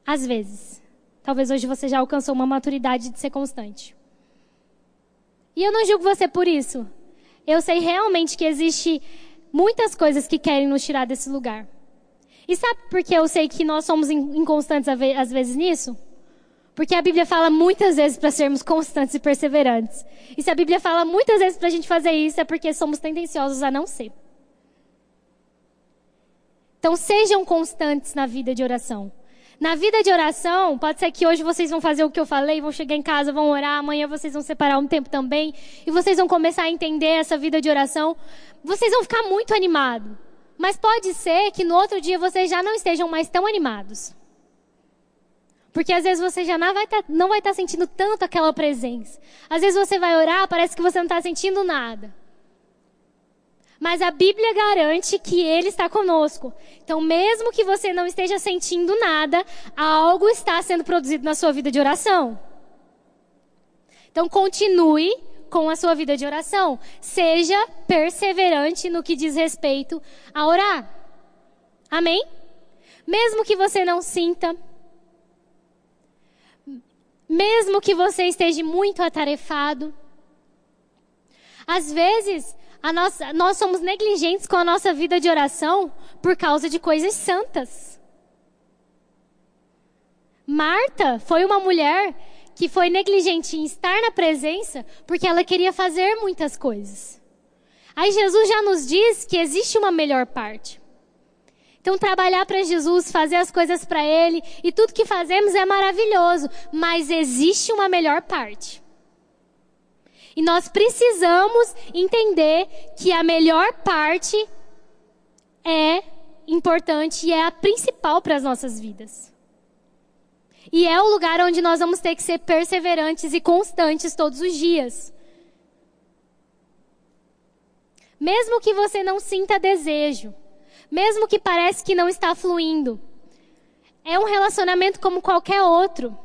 Speaker 1: Às vezes. Talvez hoje você já alcançou uma maturidade de ser constante. E eu não julgo você por isso. Eu sei realmente que existe muitas coisas que querem nos tirar desse lugar. E sabe por que eu sei que nós somos inconstantes às vezes nisso? Porque a Bíblia fala muitas vezes para sermos constantes e perseverantes. E se a Bíblia fala muitas vezes para a gente fazer isso, é porque somos tendenciosos a não ser. Então sejam constantes na vida de oração. Na vida de oração, pode ser que hoje vocês vão fazer o que eu falei, vão chegar em casa, vão orar, amanhã vocês vão separar um tempo também, e vocês vão começar a entender essa vida de oração. Vocês vão ficar muito animados. Mas pode ser que no outro dia vocês já não estejam mais tão animados. Porque às vezes você já não vai tá, estar tá sentindo tanto aquela presença. Às vezes você vai orar, parece que você não está sentindo nada. Mas a Bíblia garante que Ele está conosco. Então, mesmo que você não esteja sentindo nada, algo está sendo produzido na sua vida de oração. Então, continue com a sua vida de oração. Seja perseverante no que diz respeito a orar. Amém? Mesmo que você não sinta, mesmo que você esteja muito atarefado, às vezes nossa, nós somos negligentes com a nossa vida de oração por causa de coisas santas. Marta foi uma mulher que foi negligente em estar na presença porque ela queria fazer muitas coisas. Aí Jesus já nos diz que existe uma melhor parte. Então, trabalhar para Jesus, fazer as coisas para Ele e tudo que fazemos é maravilhoso, mas existe uma melhor parte. E nós precisamos entender que a melhor parte é importante e é a principal para as nossas vidas. E é o lugar onde nós vamos ter que ser perseverantes e constantes todos os dias. Mesmo que você não sinta desejo, mesmo que parece que não está fluindo, é um relacionamento como qualquer outro.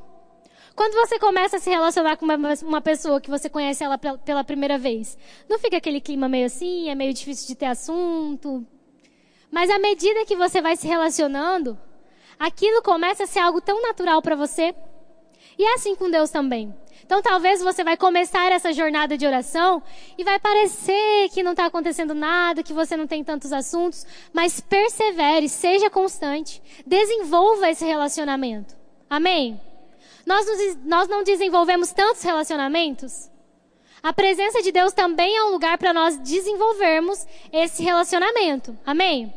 Speaker 1: Quando você começa a se relacionar com uma, uma pessoa que você conhece ela pela, pela primeira vez, não fica aquele clima meio assim, é meio difícil de ter assunto. Mas à medida que você vai se relacionando, aquilo começa a ser algo tão natural para você. E é assim com Deus também. Então talvez você vai começar essa jornada de oração e vai parecer que não está acontecendo nada, que você não tem tantos assuntos, mas persevere, seja constante, desenvolva esse relacionamento. Amém? Nós, nos, nós não desenvolvemos tantos relacionamentos? A presença de Deus também é um lugar para nós desenvolvermos esse relacionamento. Amém?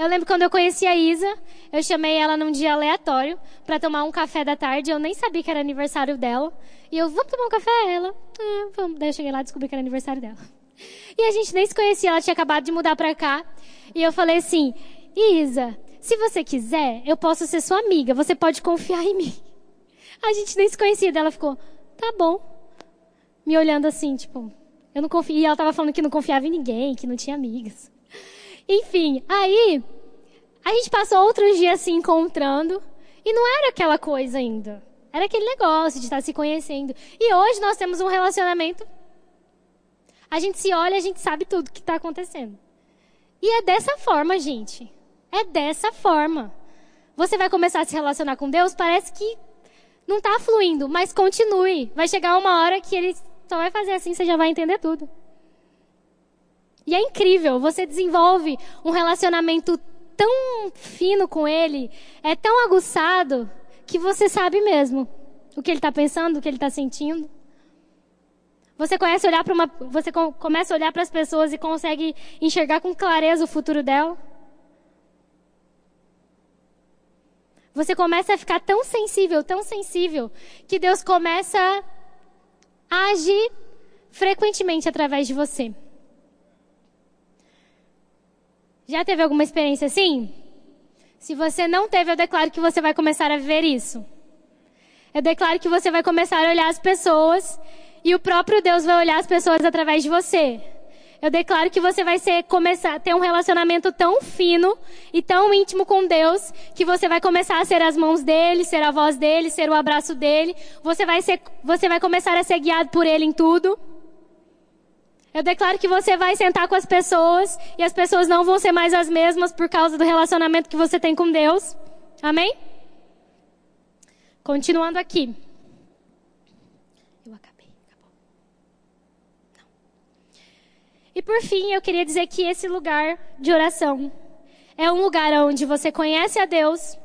Speaker 1: Eu lembro quando eu conheci a Isa, eu chamei ela num dia aleatório para tomar um café da tarde. Eu nem sabia que era aniversário dela. E eu, vamos tomar um café? Ela, ah, vamos. Daí eu cheguei lá e descobri que era aniversário dela. E a gente nem se conhecia, ela tinha acabado de mudar para cá. E eu falei assim: Isa, se você quiser, eu posso ser sua amiga, você pode confiar em mim. A gente nem se conhecia. Ela ficou, tá bom. Me olhando assim, tipo, eu não confio. E ela tava falando que não confiava em ninguém, que não tinha amigas. Enfim, aí a gente passou outros dias se encontrando e não era aquela coisa ainda. Era aquele negócio de estar se conhecendo. E hoje nós temos um relacionamento. A gente se olha, a gente sabe tudo que está acontecendo. E é dessa forma, gente. É dessa forma. Você vai começar a se relacionar com Deus, parece que não está fluindo, mas continue. Vai chegar uma hora que ele só vai fazer assim, você já vai entender tudo. E é incrível, você desenvolve um relacionamento tão fino com ele, é tão aguçado, que você sabe mesmo o que ele está pensando, o que ele está sentindo. Você a olhar uma, você começa a olhar para as pessoas e consegue enxergar com clareza o futuro dela. Você começa a ficar tão sensível, tão sensível, que Deus começa a agir frequentemente através de você. Já teve alguma experiência assim? Se você não teve, eu declaro que você vai começar a viver isso. Eu declaro que você vai começar a olhar as pessoas e o próprio Deus vai olhar as pessoas através de você. Eu declaro que você vai ser, começar a ter um relacionamento tão fino e tão íntimo com Deus que você vai começar a ser as mãos dele, ser a voz dele, ser o abraço dele. Você vai ser, você vai começar a ser guiado por ele em tudo. Eu declaro que você vai sentar com as pessoas e as pessoas não vão ser mais as mesmas por causa do relacionamento que você tem com Deus. Amém? Continuando aqui. Eu acabei, acabou. Não. E por fim, eu queria dizer que esse lugar de oração é um lugar onde você conhece a Deus,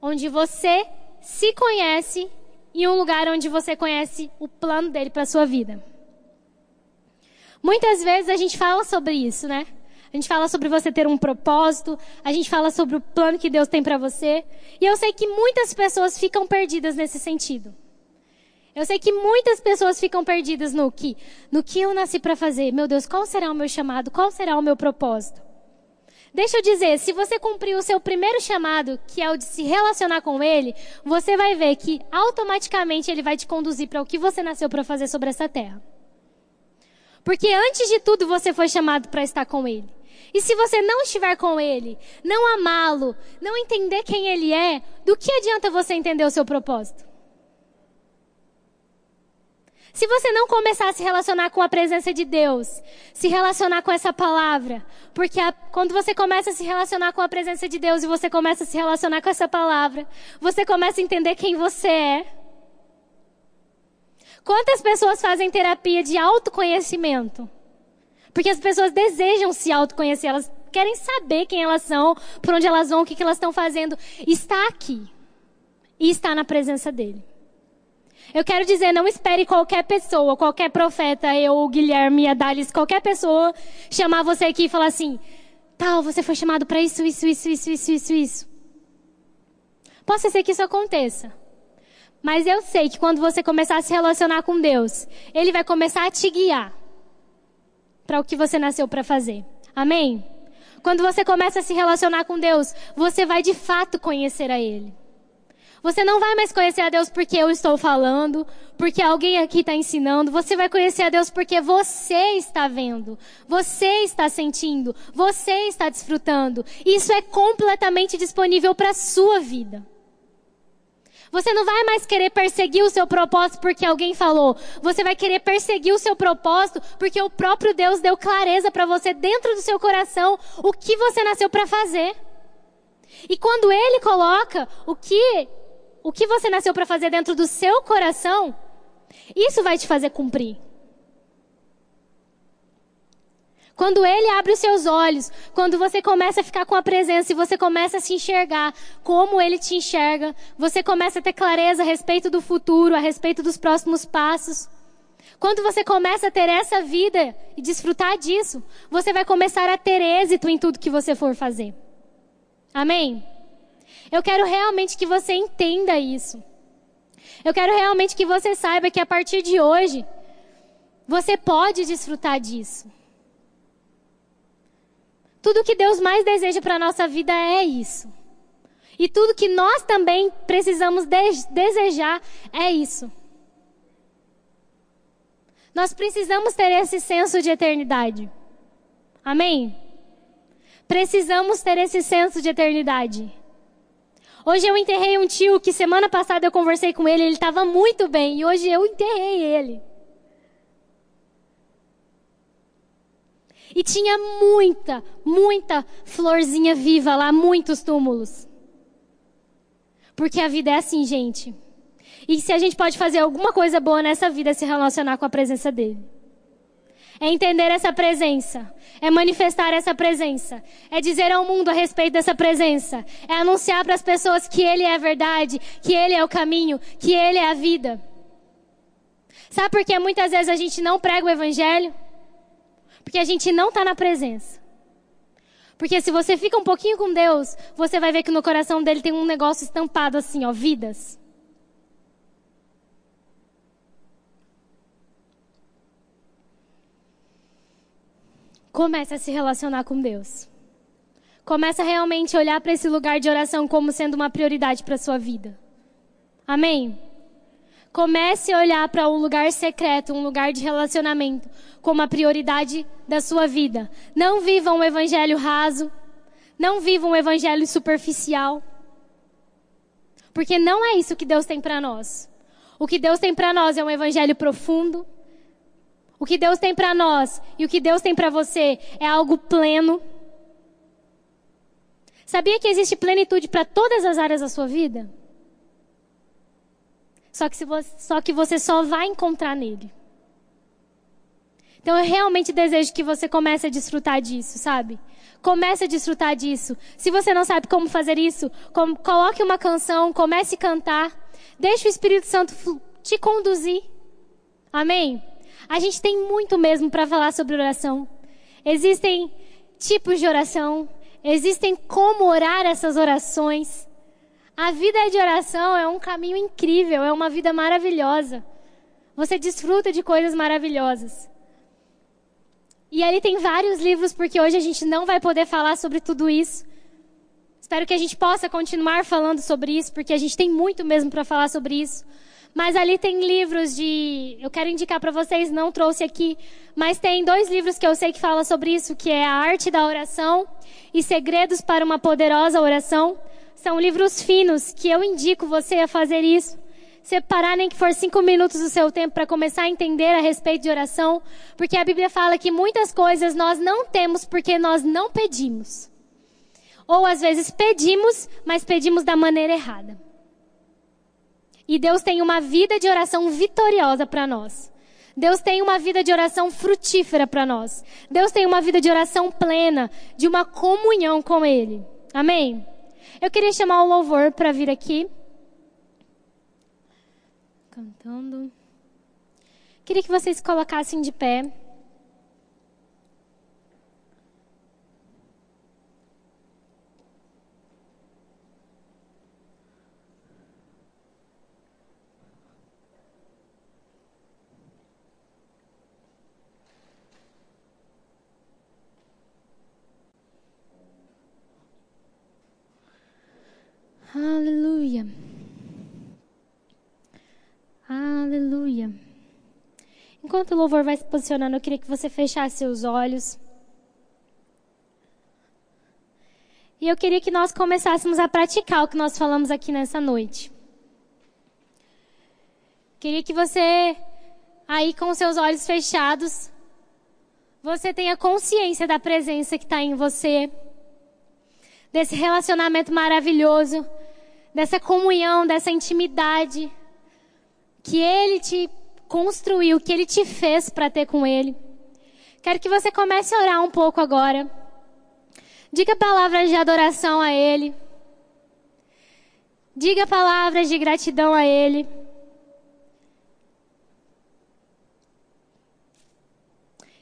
Speaker 1: onde você se conhece e um lugar onde você conhece o plano dele para sua vida. Muitas vezes a gente fala sobre isso, né? A gente fala sobre você ter um propósito, a gente fala sobre o plano que Deus tem para você. E eu sei que muitas pessoas ficam perdidas nesse sentido. Eu sei que muitas pessoas ficam perdidas no que, no que eu nasci para fazer. Meu Deus, qual será o meu chamado? Qual será o meu propósito? Deixa eu dizer, se você cumprir o seu primeiro chamado, que é o de se relacionar com ele, você vai ver que automaticamente ele vai te conduzir para o que você nasceu para fazer sobre essa terra. Porque antes de tudo você foi chamado para estar com Ele. E se você não estiver com Ele, não amá-lo, não entender quem Ele é, do que adianta você entender o seu propósito? Se você não começar a se relacionar com a presença de Deus, se relacionar com essa palavra, porque a, quando você começa a se relacionar com a presença de Deus e você começa a se relacionar com essa palavra, você começa a entender quem você é. Quantas pessoas fazem terapia de autoconhecimento? Porque as pessoas desejam se autoconhecer, elas querem saber quem elas são, por onde elas vão, o que, elas estão fazendo. Está aqui. E está na presença dele. Eu quero dizer, não espere qualquer pessoa, qualquer profeta, eu, Guilherme, Adalis, qualquer pessoa chamar você aqui e falar assim: tal, você foi chamado para isso, isso, isso, isso, isso, isso, isso. Possa ser que isso aconteça. Mas eu sei que quando você começar a se relacionar com Deus, Ele vai começar a te guiar para o que você nasceu para fazer. Amém? Quando você começa a se relacionar com Deus, você vai de fato conhecer a Ele. Você não vai mais conhecer a Deus porque eu estou falando, porque alguém aqui está ensinando. Você vai conhecer a Deus porque você está vendo, você está sentindo, você está desfrutando. Isso é completamente disponível para a sua vida. Você não vai mais querer perseguir o seu propósito porque alguém falou. Você vai querer perseguir o seu propósito porque o próprio Deus deu clareza para você dentro do seu coração o que você nasceu para fazer. E quando ele coloca o que o que você nasceu para fazer dentro do seu coração, isso vai te fazer cumprir. Quando Ele abre os seus olhos, quando você começa a ficar com a presença e você começa a se enxergar como Ele te enxerga, você começa a ter clareza a respeito do futuro, a respeito dos próximos passos. Quando você começa a ter essa vida e desfrutar disso, você vai começar a ter êxito em tudo que você for fazer. Amém? Eu quero realmente que você entenda isso. Eu quero realmente que você saiba que a partir de hoje, você pode desfrutar disso. Tudo que Deus mais deseja para a nossa vida é isso. E tudo que nós também precisamos de desejar é isso. Nós precisamos ter esse senso de eternidade. Amém? Precisamos ter esse senso de eternidade. Hoje eu enterrei um tio que semana passada eu conversei com ele, ele estava muito bem, e hoje eu enterrei ele. E tinha muita, muita florzinha viva lá, muitos túmulos. Porque a vida é assim, gente. E se a gente pode fazer alguma coisa boa nessa vida é se relacionar com a presença dele. É entender essa presença. É manifestar essa presença. É dizer ao mundo a respeito dessa presença. É anunciar para as pessoas que Ele é a verdade, que Ele é o caminho, que Ele é a vida. Sabe por que muitas vezes a gente não prega o Evangelho? Porque a gente não está na presença. Porque se você fica um pouquinho com Deus, você vai ver que no coração dele tem um negócio estampado assim, ó, vidas. Comece a se relacionar com Deus. Comece a realmente olhar para esse lugar de oração como sendo uma prioridade para a sua vida. Amém? Comece a olhar para um lugar secreto, um lugar de relacionamento, como a prioridade da sua vida. Não viva um evangelho raso. Não viva um evangelho superficial. Porque não é isso que Deus tem para nós. O que Deus tem para nós é um evangelho profundo, o que Deus tem para nós e o que Deus tem para você é algo pleno. Sabia que existe plenitude para todas as áreas da sua vida? Só que, você, só que você só vai encontrar nele. Então eu realmente desejo que você comece a desfrutar disso, sabe? Comece a desfrutar disso. Se você não sabe como fazer isso, coloque uma canção, comece a cantar. Deixe o Espírito Santo te conduzir. Amém? A gente tem muito mesmo para falar sobre oração. Existem tipos de oração, existem como orar essas orações. A vida de oração é um caminho incrível, é uma vida maravilhosa. Você desfruta de coisas maravilhosas. E ali tem vários livros, porque hoje a gente não vai poder falar sobre tudo isso. Espero que a gente possa continuar falando sobre isso, porque a gente tem muito mesmo para falar sobre isso. Mas ali tem livros de. Eu quero indicar para vocês, não trouxe aqui, mas tem dois livros que eu sei que falam sobre isso, que é A Arte da Oração e Segredos para uma Poderosa Oração. São livros finos que eu indico você a fazer isso. Separar nem que for cinco minutos do seu tempo para começar a entender a respeito de oração, porque a Bíblia fala que muitas coisas nós não temos porque nós não pedimos. Ou às vezes pedimos, mas pedimos da maneira errada. E Deus tem uma vida de oração vitoriosa para nós. Deus tem uma vida de oração frutífera para nós. Deus tem uma vida de oração plena, de uma comunhão com Ele. Amém? Eu queria chamar o louvor para vir aqui. Cantando. Queria que vocês colocassem de pé. Aleluia. Aleluia. Enquanto o louvor vai se posicionando, eu queria que você fechasse seus olhos. E eu queria que nós começássemos a praticar o que nós falamos aqui nessa noite. Queria que você, aí com seus olhos fechados, você tenha consciência da presença que está em você, desse relacionamento maravilhoso dessa comunhão, dessa intimidade que Ele te construiu, que Ele te fez para ter com Ele. Quero que você comece a orar um pouco agora. Diga palavras de adoração a Ele. Diga palavras de gratidão a Ele.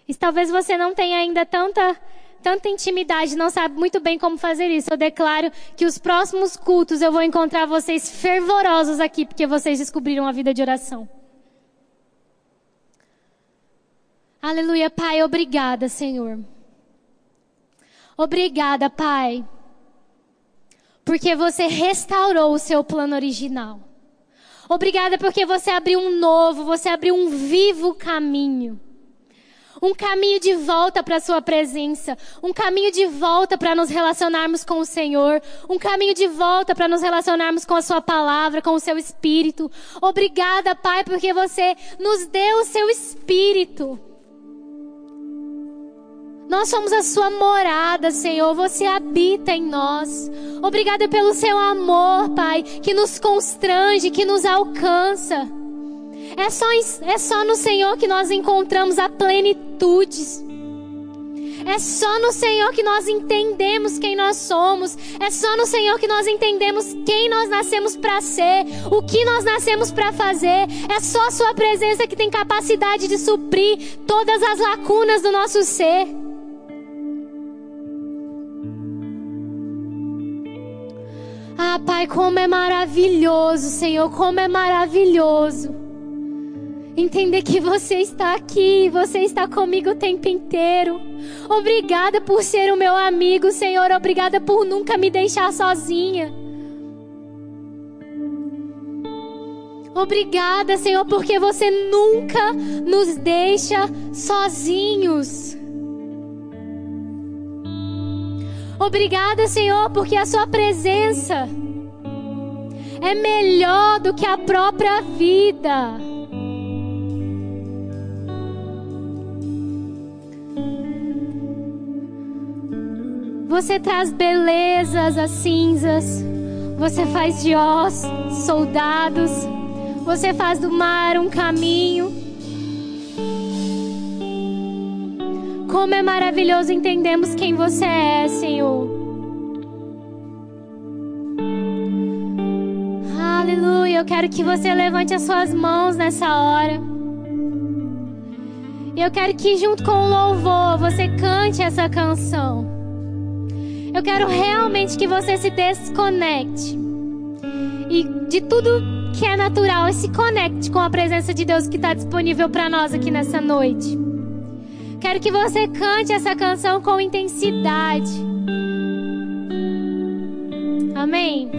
Speaker 1: E talvez você não tenha ainda tanta tanta intimidade, não sabe muito bem como fazer isso. Eu declaro que os próximos cultos eu vou encontrar vocês fervorosos aqui, porque vocês descobriram a vida de oração. Aleluia, Pai, obrigada, Senhor. Obrigada, Pai, porque você restaurou o seu plano original. Obrigada porque você abriu um novo, você abriu um vivo caminho um caminho de volta para a Sua presença, um caminho de volta para nos relacionarmos com o Senhor, um caminho de volta para nos relacionarmos com a Sua palavra, com o Seu Espírito. Obrigada, Pai, porque você nos deu o Seu Espírito. Nós somos a sua morada, Senhor. Você habita em nós. Obrigada pelo seu amor, Pai, que nos constrange, que nos alcança. É só, é só no Senhor que nós encontramos a plenitude. É só no Senhor que nós entendemos quem nós somos. É só no Senhor que nós entendemos quem nós nascemos para ser, o que nós nascemos para fazer. É só a Sua presença que tem capacidade de suprir todas as lacunas do nosso ser. Ah, Pai, como é maravilhoso, Senhor, como é maravilhoso. Entender que você está aqui, você está comigo o tempo inteiro. Obrigada por ser o meu amigo, Senhor. Obrigada por nunca me deixar sozinha. Obrigada, Senhor, porque você nunca nos deixa sozinhos. Obrigada, Senhor, porque a Sua presença é melhor do que a própria vida. Você traz belezas às cinzas. Você faz de ossos soldados. Você faz do mar um caminho. Como é maravilhoso entendemos quem você é, Senhor. Aleluia. Eu quero que você levante as suas mãos nessa hora. Eu quero que, junto com o louvor, você cante essa canção. Eu quero realmente que você se desconecte. E de tudo que é natural, e se conecte com a presença de Deus que está disponível para nós aqui nessa noite. Quero que você cante essa canção com intensidade. Amém.